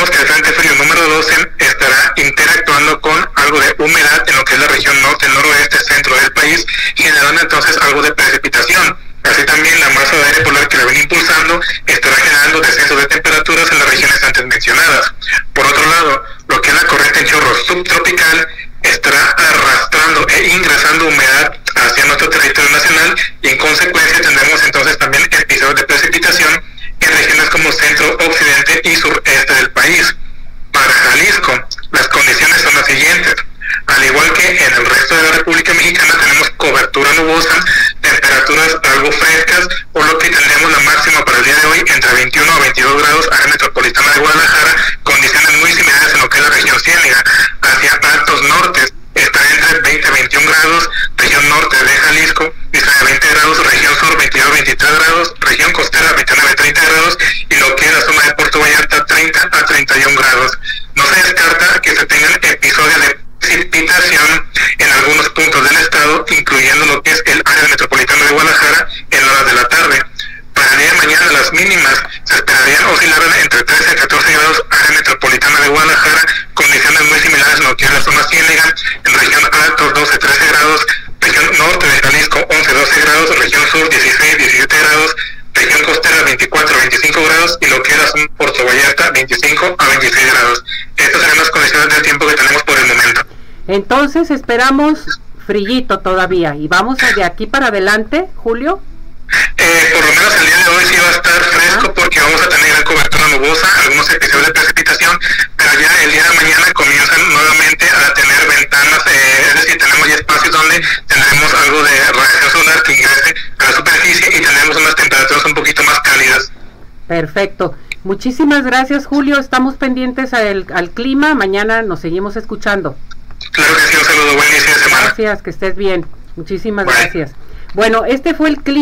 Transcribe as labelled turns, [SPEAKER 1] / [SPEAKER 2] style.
[SPEAKER 1] decimos que el Frente Frío número 12 estará interactuando con algo de humedad en lo que es la región norte, noroeste, centro del país, generando entonces algo de precipitación. Así también la masa de aire polar que la viene impulsando estará generando descenso de temperaturas en las regiones antes mencionadas. Por otro lado, lo que es la corriente en chorro subtropical estará arrastrando e ingresando humedad hacia nuestro territorio nacional y en consecuencia tendremos entonces también episodios de precipitación en regiones como centro, occidente y sureste del país. Para Jalisco, las condiciones son las siguientes. Al igual que en el resto de la República Mexicana tenemos temperaturas algo frescas, por lo que tendremos la máxima para el día de hoy entre 21 a 22 grados área metropolitana de Guadalajara, condiciones muy similares en lo que es la región ciénega. Hacia altos nortes está entre 20 a 21 grados, región norte de Jalisco, a 20 grados, región sur 22 a 23 grados, región costera 29 a 30 grados y lo que es la zona de Puerto Vallarta 30 a 31 grados. No se descarta que se tengan episodios de precipitación en algunos puntos del incluyendo lo que es el área metropolitana de Guadalajara en horas de la tarde. Para el día de mañana las mínimas se esperarían oscilar entre 13 a 14 grados área metropolitana de Guadalajara, condiciones muy similares en lo que es la zona ciénega, en región altos 12 13 grados, región norte de Jalisco 11 12 grados, región sur 16 17 grados, región costera 24 25 grados y lo que es la zona Puerto Vallarta 25 a 26 grados. Estas son las condiciones del tiempo que tenemos por el momento.
[SPEAKER 2] Entonces esperamos frillito todavía y vamos de aquí para adelante, Julio.
[SPEAKER 1] Eh, por lo menos el día de hoy sí va a estar fresco porque vamos a tener gran cobertura nubosa, algunos episodios de precipitación, pero ya el día de mañana comienzan nuevamente a tener ventanas, eh, es decir, tenemos ya espacios donde tendremos algo de radiación solar que ingrese a la superficie y tendremos unas temperaturas un poquito más cálidas.
[SPEAKER 2] Perfecto. Muchísimas gracias, Julio. Estamos pendientes al, al clima. Mañana nos seguimos escuchando.
[SPEAKER 1] Claro que sí, un saludo, buen inicio de semana.
[SPEAKER 2] Gracias, que estés bien. Muchísimas gracias. Bueno, este fue el clima.